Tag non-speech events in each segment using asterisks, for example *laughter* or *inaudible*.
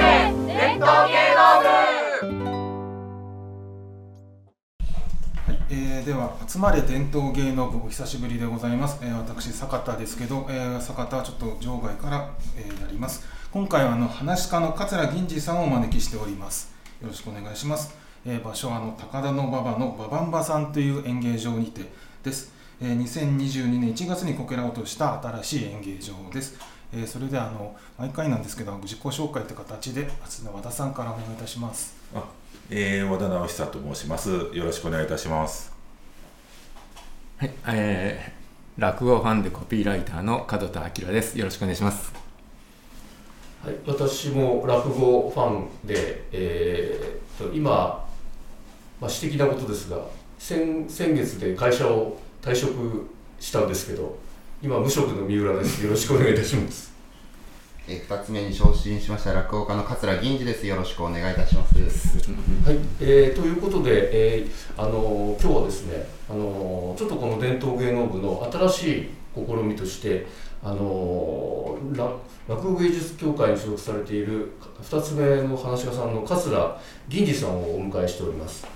伝統芸能部はい、えー、では集まれ伝統芸能部お久しぶりでございます、えー、私坂田ですけど、えー、坂田ちょっと場外から、えー、やります。今回はあの話し家の桂銀次さんをお招きしております。よろしくお願いします、えー、場所はあの高田馬場の馬場ンバさんという演芸場にてです、えー、2022年1月にこけら落とした新しい演芸場です。えー、それであの毎回なんですけど自己紹介という形で和田さんからお願いいたします。あ、えー、和田直久と申します。よろしくお願いいたします。はい、えー、落語ファンでコピーライターの門田明です。よろしくお願いします。はい、私も落語ファンで、えー、と今、まあ、私的なことですが先先月で会社を退職したんですけど今無職の三浦です。よろしくお願いいたします。えー、2つ目に昇進しました落語家の桂銀次です。よろしくお願いいたします。はい、えー、ということで、えー、あのー、今日はですねあのー、ちょっとこの伝統芸能部の新しい試みとしてあのー、落語芸術協会に所属されている2つ目の話し家さんの桂銀次さんをお迎えしております。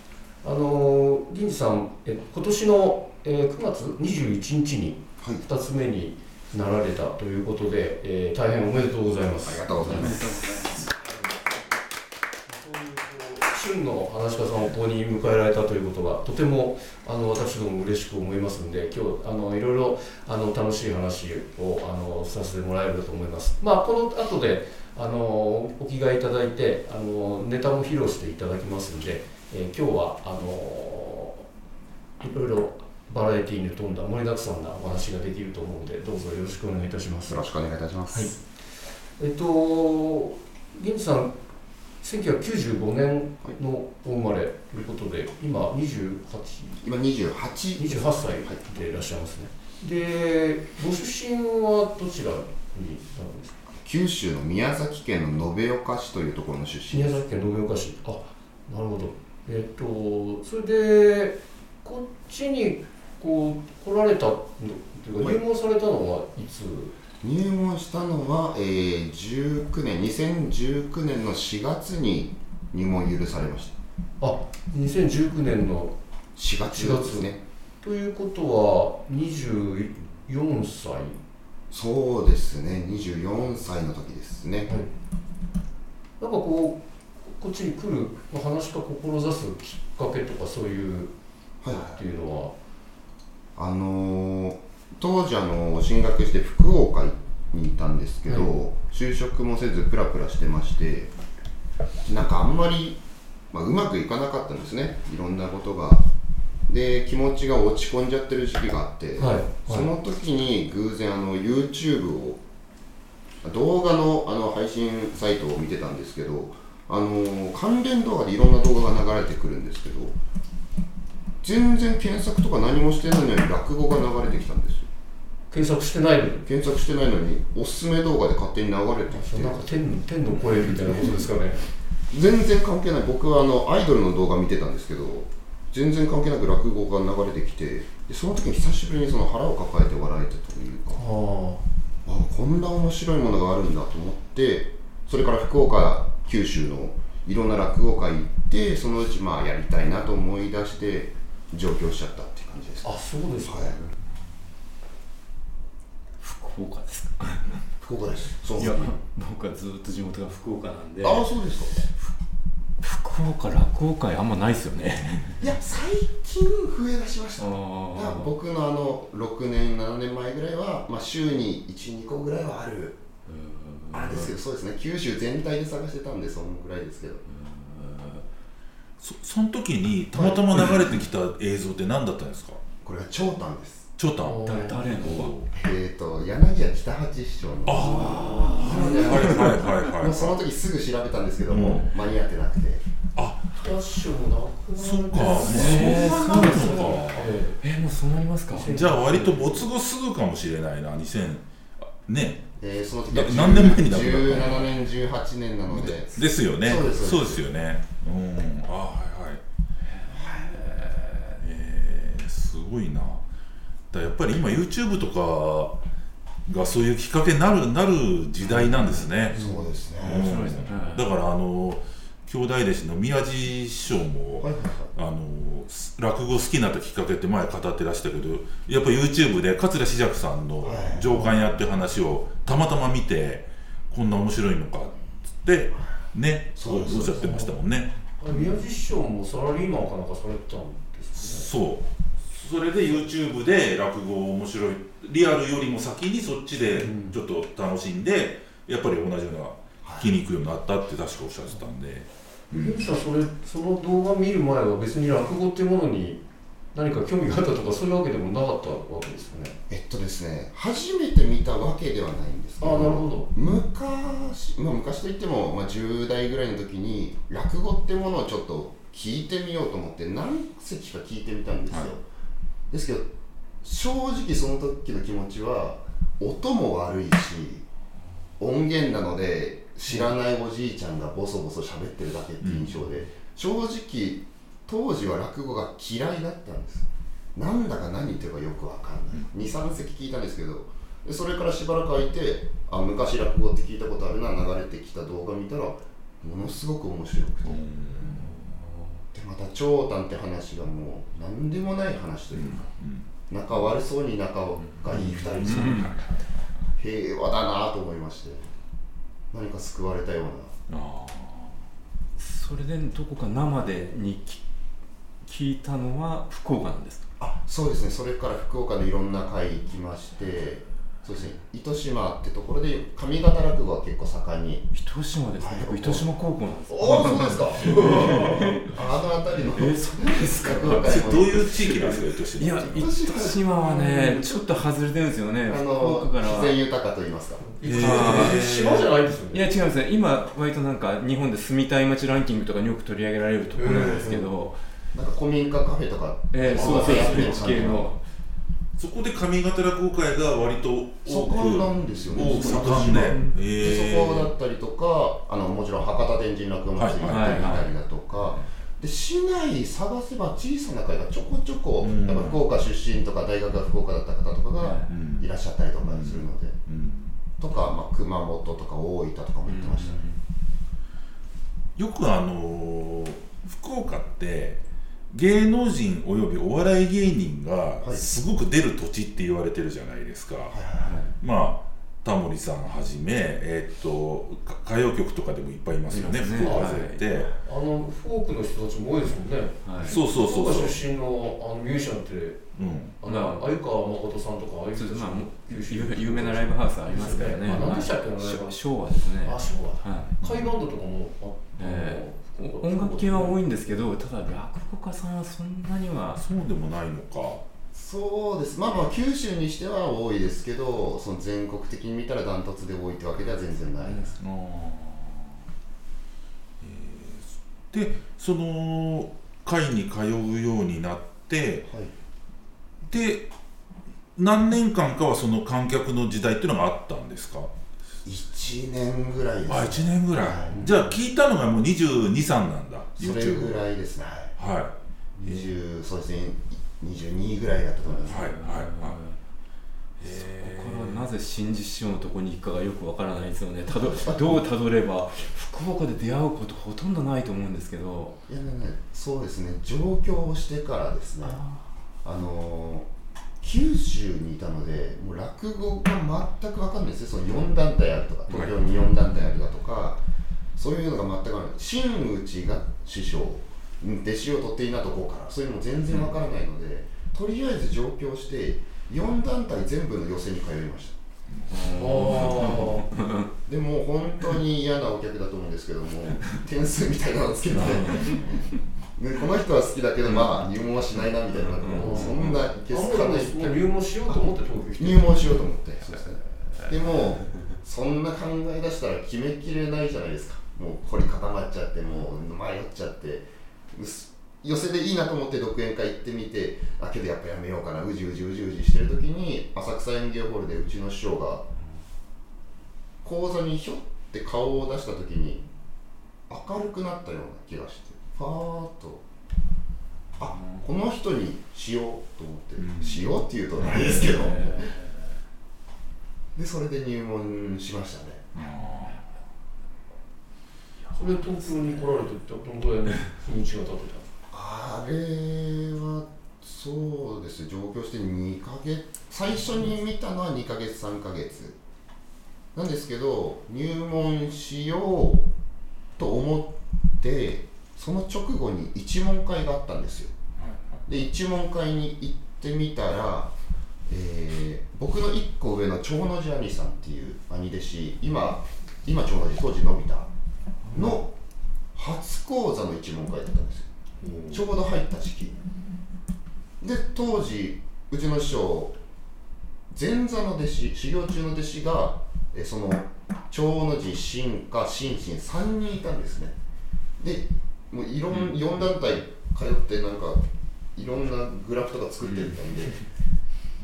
あのー、銀次さんえ今年の、えー、9月21日に2つ目になられたということで、えー、大変おめでとうございます。ありがとうございます。旬の話し家さんをここに迎えられたということがとてもあの私ども嬉しく思いますので今日あのいろいろあの楽しい話をあのさせてもらえると思います。まあこの後であのお着替えいただいてあのネタも披露していただきますので、えー、今日はあのいろいろバラエティーに富んだ盛りだくさんなお話ができると思うのでどうぞよろしくお願いいたします。よろしくお願いいたします。はい、えっと銀次さん1995年のお生まれということで今28今28 28歳でいらっしゃいますね、でご出身はどちらになるんですか？九州の宮崎県の延岡市というところの出身宮崎県延岡市。あなるほど。えっとそれでこっちにこう来られたというか入門されたのはいつ？入門したのは、えー、19年2019年の4月に入門許されました。あ2019年の4月。ですねということは24歳。そうですね。24歳の時ですね、はい、なんかこうこっちに来る話か志すきっかけとかそういう、はい、っていうのは？あのー当時あの進学して福岡にいたんですけど、はい、就職もせずプラプラしてましてなんかあんまり、まあ、うまくいかなかったんですね。いろんなことが。で気持ちが落ち込んじゃってる時期があって、はい。はい、その時に偶然あの YouTube を動画のあの配信サイトを見てたんですけどあの関連動画でいろんな動画が流れてくるんですけど全然検索とか何もしてないのに落語が流れてきたんですよ。検索してないのに？検索してないのにおすすめ動画で勝手に流れてきて。なんか天天の声みたいなことですかね。全然関係ない。僕はあのアイドルの動画見てたんですけど全然関係なく落語が流れてきてでその時に久しぶりにその腹を抱えて笑えたというかあ。あこんな面白いものがあるんだと思ってそれから福岡九州のいろんな落語会行ってそのうちまあやりたいなと思い出して上京しちゃったっていう感じですあそうですか、はい。福岡ですか。福岡です。そう。いや僕はずっと地元が福岡なんで。ああそうですか。福岡落語会あんまないですよね。いや最近増えだしました。僕のあの6年7年前ぐらいは、まあ、週に12個ぐらいはある。あれですけどそうですね。九州全体で探してたんでそのぐらいですけどそその時にたまたま流れてきた映像って何だったんですか？これは長短です。長短？誰のえっ、ー、と柳家北八師匠の。ああはいはいはいはいもうその時すぐ調べたんですけども、うん、間に合ってなくて。あ北師匠もそっか。えー、そうですか。えー、もうそうなりますか。じゃあ割と没後すぐかもしれないな2000ね。えー、その時何年前に亡くなった17年18年なので。ですよね。そうです。そうですよねうん。あはいはい。えー、すごいな。だやっぱり今 YouTube とかがそういうきっかけになるなる時代なんですね、そうですね。うん。白いですね。だからあの兄弟弟子の宮地師匠も、はい。はいはいあの落語好きになったきっかけって前語ってらしたけどやっぱ YouTube で桂志尺さんのはい。上官やっていう話をたまたま見てこんな面白いのかっつってね。おっしゃってましたもんね。宮地師匠もサラリーマンかなんかされてたんですね。そう。それで YouTube で落語面白いリアルよりも先にそっちでちょっと楽しんで、やっぱり同じような聞きに行くようになったって確かおっしゃってたんで、ゆきさんそれその動画見る前は別に落語っていうものに何か興味があったとかそういうわけでもなかったわけですよね？えっとですね初めて見たわけではないんですけあどあなるほど。昔、まあ、昔といっても、まあ、10代ぐらいの時に落語ってものをちょっと聞いてみようと思って何席か聞いてみたんですよ、はい。ですけど正直その時の気持ちは音も悪いし音源なので知らないおじいちゃんがボソボソ喋ってるだけっていう印象で、正直当時は落語が嫌いだったんです。なんだか何言ってるかよくわかんない、23席聞いたんですけどでそれからしばらく空いてあ昔落語って聞いたことあるな流れてきた動画見たらものすごく面白くて、でまた長短って話がもう何でもない話というか、仲悪そうに仲がいい2人ですよ、平和だなと思いまして何か救われたような。あそれでどこか生でにき聞いたのは福岡なんですか？あそうですね。それから福岡のいろんな会行きましてそうですね。糸島ってところで上方落語は結構盛んに。糸島ですね、はい。僕糸島高校なんですおおそうですか。*laughs* あの辺りの。えそうですか？どういう地域なんですか糸島いや糸島はねちょっと外れてるんですよねあ福の岡からは。自然豊かと言いますか。えー。島じゃないんですよね。いや違うんですね。今割となんか日本で住みたい街ランキングとかによく取り上げられるところなんですけど、なんか古民家カフェとか。えーそうそうそう。地系の。そこで上方落語会が割と多く。盛んなんですよね。多く盛んで、でえそこだったりとかあのもちろん博多天神落語祭り行ってみたりだとか、で市内探せば小さな会がちょこちょこ、うん。やっぱ福岡出身とか大学が福岡だった方とかがうんいらっしゃったりとかするので、うん。とか、まあ、熊本とか大分とかも行ってましたね、よくあのー福岡って芸能人およびお笑い芸人がはい。すごく出る土地って言われてるじゃないですか、まあタモリさんはじめ、えーっとか歌謡曲とかでもいっぱいいますよねいますね。福岡勢って、あの福岡の人たちも多いですもんね。はい。そうそうそう福そう。岡出身のあのミュージシャンってうん。あの鮎川誠さんとかああいう人まあ有有名なライブハウスありますからね。あ何でしたっけまあライブハウス。昭和ですね。あ昭和だはい。海バンドとかもあえあの福岡音楽系は多いんですけどただ落語家さんはそんなにはそうでもないのか。そうです。まあまあ九州にしては多いですけどその全国的に見たらダントツで多いってわけでは全然ないです、あー。えーでその会に通うようになってはい。で何年間かはその観客の時代っていうのがあったんですか？1年ぐらいです、ね、あ1年ぐらい、はじゃあ聞いたのがもう223なんだそれぐらいですねはい。はい。20そうですね。22ぐらいだったと思います、はいはいはい。そこからなぜ新次師匠のところに行くかがよくわからないですよね。たどどうたどれば福岡で出会うことほとんどないと思うんですけど。いやねねそうですね。上京をしてからですね。あのー九州にいたのでもう落語が全く分かんないですね。その4団体あるとか東京に4団体あるだとか、そういうのが全く分からない。真打ちが師匠うん弟子を取っていいなとこからそういうのも全然分からないので、とりあえず上京して4団体全部の寄席に通いました。あでも本当に嫌なお客だと思うんですけども点数みたいなのをつけて、ね、この人は好きだけどまあ入門はしないなみたいななん。そんないけあすかない入門しようと思って東京来て入門しようと思って。でもそんな考え出したら決めきれないじゃないですか。もう凝り固まっちゃってもう迷っちゃって。うす寄せでいいなと思って独演会行ってみてあけどやっぱやめようかな。うじうじうじうじしてる時に浅草園芸ホールでうちの師匠が講座にひょって顔を出した時に明るくなったような気がしてファーッとあこの人にしようと思って、うん。しようっていうとないですけど、でそれで入門しましたね。それ東京に来られてどのぐらいの日にちが経ってあれはそうです上京して2ヶ月。最初に見たのは2ヶ月3ヶ月。なんですけど入門しようと思ってその直後に一問会があったんですよ。で一問会に行ってみたら、えー僕の1個上の長野寺兄さんっていう兄弟子今今長野寺当時のび太の初講座の一問会だったんですよ。ちょうど入った時期。で当時うちの師匠前座の弟子修行中の弟子がえその長野寺進化心身3人いたんですね。でもういろん、4団体通ってなんかいろんなグラフとか作ってたんで、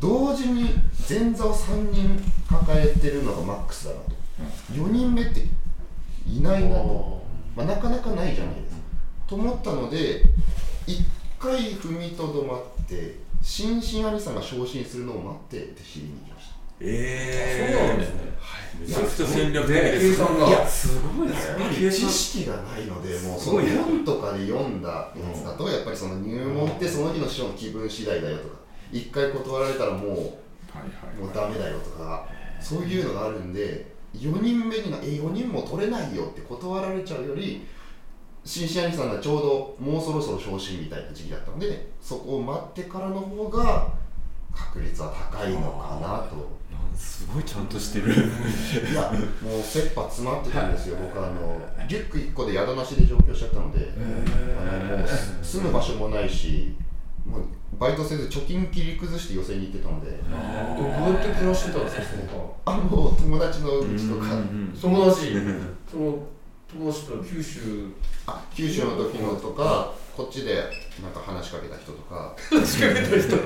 同時に前座を3人抱えてるのがマックスだなと、4人目っていないなと、まあ、なかなかないじゃないですか。と思ったので一回踏みとどまって新進兄さんが昇進するのを待ってって知りに行きましたえそうなんですね。めちゃくちゃ戦略的計ですね。算が。いやすごいですね知識がないのでもうその本とかで読んだやつだとやっぱりその入門ってその日の師匠の気分次第だよとか一回断られたらもうはいはいもうダメだよとかそういうのがあるんで4人目になえ4人も取れないよって断られちゃうより新進兄さんがちょうどもうそろそろ昇進みたいな時期だったのでそこを待ってからの方が確率は高いのかなと。すごいちゃんとしてる。いや、もう切羽詰まってたんですよ、僕あの、リュック1個で宿なしで上京しちゃったので、あのもう住む場所もないし、もうバイトせず貯金切り崩して寄せに行ってたので、どうやって暮らしてたんですかあ、もう友達のうちとか、間友達？その友達と九州。あ九州の時のとか、こっちでなんか話しかけた人とか、仕掛けた人。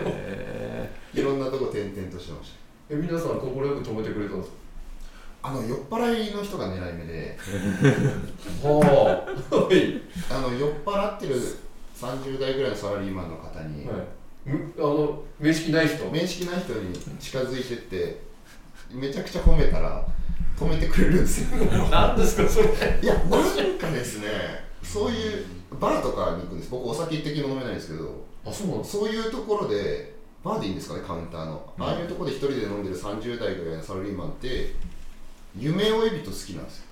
いろんなとこ転々としてました。え皆さん快く止めてくれたんですあの酔っ払いの人が狙い目で、か *laughs* はあ。はい。あの酔っ払ってる30代ぐらいのサラリーマンの方に、はい。むあの面識ない人？面識ない人に近づいてってめちゃくちゃ褒めたら止めてくれるんですよ。何ですかそれ。いやなんかですねそういうバーとかに行くんです。僕お酒一滴も飲めないんですけどあそうなんですそういうところでバーでいいんですかねカウンターの、ああいうところで一人で飲んでる30代ぐらいのサラリーマンって夢追い人好きなんですよ。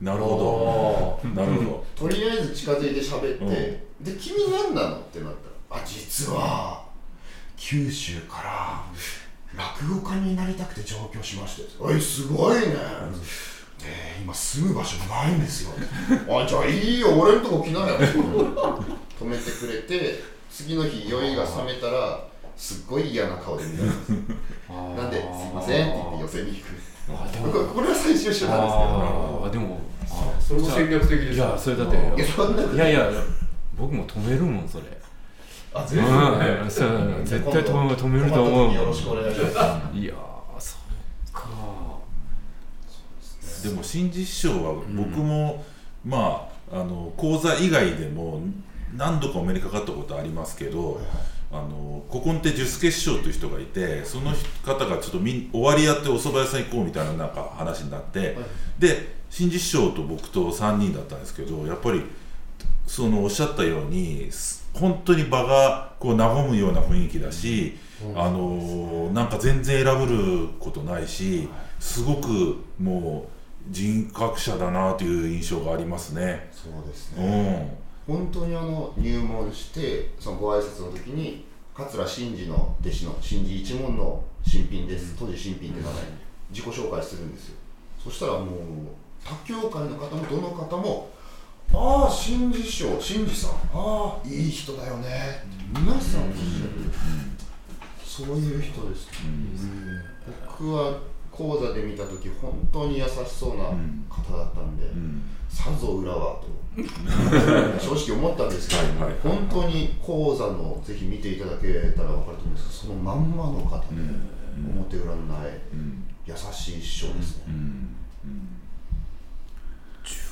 なるほど。なるほとりあえず近づいて喋って、で君何なのってなったらあ実は九州から落語家になりたくて上京しましておいすごいね、えー今住む場所ないんですよ。*laughs* あじゃあいいよ俺んとこ来なよ。止めてくれて次の日酔いが冷めたらすっごい嫌な顔で見られます。なんで「すいません」って言って寄せに行く。あでも。これは最終手段ですけど。あーでもあそれも戦略的ですいやそれだって。いやそんなこといやいや僕も止めるもんそれあう全然んそう絶対止め止めると思う。よろしくお願いしますいやーそうか。どでも新実師匠は僕も、まああの講座以外でも何度かお目にかかったことありますけど、あの古今亭寿助師匠という人がいてその方がちょっとみん終わりやってお蕎麦屋さん行こうみたいななんか話になって、で新実師匠と僕と3人だったんですけどやっぱりそのおっしゃったようにす本当に場がこう和むような雰囲気だし、あのなんか全然選ぶることないしすごくもう人格者だなという印象がありますね。そうですうね、ん。本当にあの入門してそのご挨拶の時に桂真治の弟子の真治一門の新品です。当時新品って名前に自己紹介するんですよ。そしたらもう他教会の方もどの方も「ああ新治師匠新治さん。ああいい人だよね」皆さん。おっしゃるそういう人です、僕は講座で見た時本当に優しそうな方だったん。で、うん。さぞ裏はと正直思ったん。ですけど、はい本当に講座のぜひ見ていただけたら分かると思うん。ですけどそのまん。まの方で、表裏のないうん。優しい師匠ですね、うん。10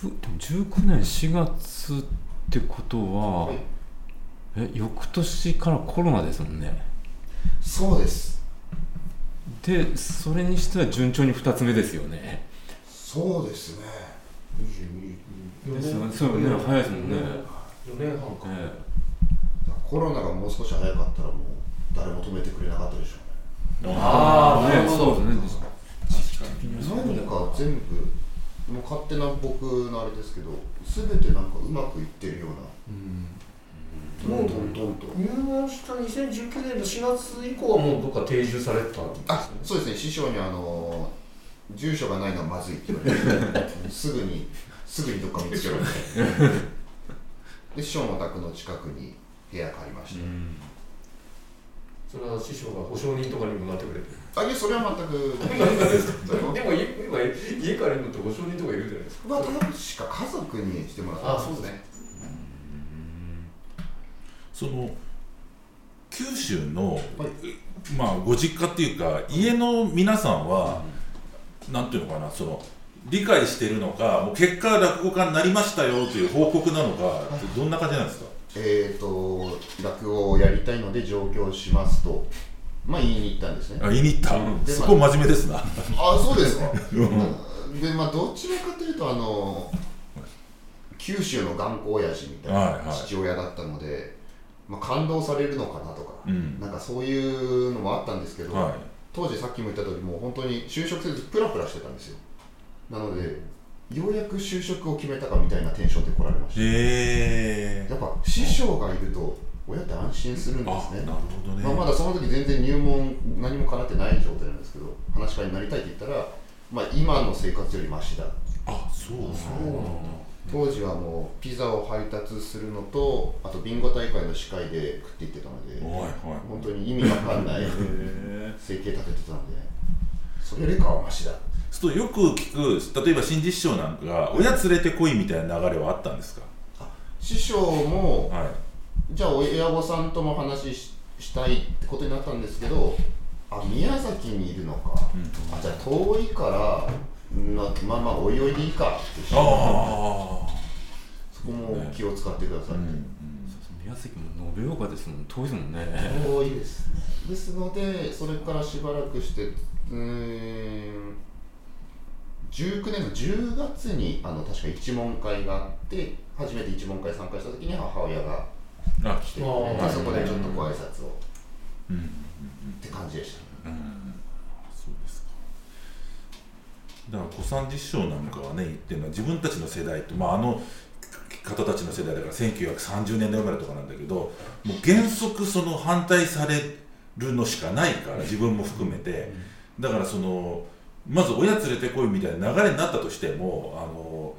でも19年4月ってことは、はい。え翌年からコロナですもんね。そうです。でそれにしては順調に2つ目ですよね。そうですね。22ですよね。そうね早いですもんね。4年半か、えコロナがもう少し早かったらもう誰も止めてくれなかったでしょうね。ああなるね。ほどそうですね。何か全部もう勝手な僕のあれですけど全てなんかうまくいってるような、もうトントンと。入門した2019年の4月以降はもうどっか定住されてたんですね。あそうですね。師匠にあの住所がないのはまずいって言われて *laughs* すぐにすぐにどっか見つけろって。で師匠のお宅の近くに部屋借りました、それは師匠が保証人とかにもなってくれてる。あいやそれは全く。*laughs* でも今今家借りるのって保証人とかいるじゃないですか？まあ確か家族にしてもらったんですね。その九州の、まあご実家っていうか家の皆さんは、なんていうのかなその理解してるのかもう結果落語家になりましたよという報告なのかどんな感じなんですか？えっ、と落語をやりたいので上京しますとまあ言いに行ったんですね。あ言いに行った、でそこ真面目ですな。あそうですか。*laughs* でまあどちらかというとあの九州の頑固親父みたいはいはない。父親だったので、まあ、感動されるのかなとか、うん。なんかそういうのもあったんですけど、はい。当時さっきも言った通りもう本当に就職せずプラプラしてたんですよ。なのでようやく就職を決めたかみたいなテンションで来られました。へえやっぱ師匠がいると親って安心するんであすね。なるほどね、まあ、まだその時全然入門何も叶ってない状態なんですけど話し家になりたいって言ったら、まあ、今の生活よりマシだ。あそうなんだ。当時はもうピザを配達するのとあとビンゴ大会の司会で食っていってたのではいはい本当に意味わかんない生計立ててたんでそれよりかはマシだよく聞く例えば新実師匠なんかが親連れてこいみたいな流れはあったんですか？師匠もはい。じゃあ親御さんとも話ししたいってことになったんですけどあ宮崎にいるのか、あじゃあ遠いからなまあまあおいおいでいいかってああ。そこも気を使ってください、宮崎も延岡ですもん遠いですもんね。遠いです。ですのでそれからしばらくしてうーん19年の10月にあの確か一問会があって初めて一問会参加した時に母親があ来て、あー。まあ、そこでちょっとご挨拶をうん。って感じでした。そうですか。だから小三治師匠なんかはね言ってるのは自分たちの世代と、まあ、あの方たちの世代だから1930年代生まれとかなんだけどもう原則その反対されるのしかないから自分も含めて。だからそのまず親連れてこいみたいな流れになったとしてもあの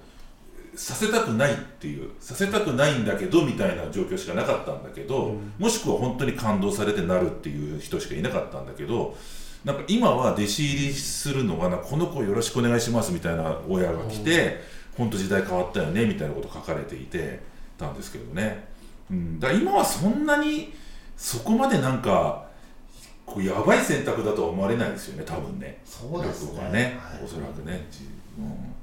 させたくないっていうさせたくないんだけどみたいな状況しかなかったんだけど、もしくは本当に感動されてなるっていう人しかいなかったんだけどなんか今は弟子入りするのがなこの子よろしくお願いしますみたいな親が来て本当時代変わったよねみたいなこと書かれていてたんですけどね、うん、だから今はそんなにそこまでなんかやばい選択だとは思われないですよね多分ね。そうですね。ね、はい。おそらくね、じうん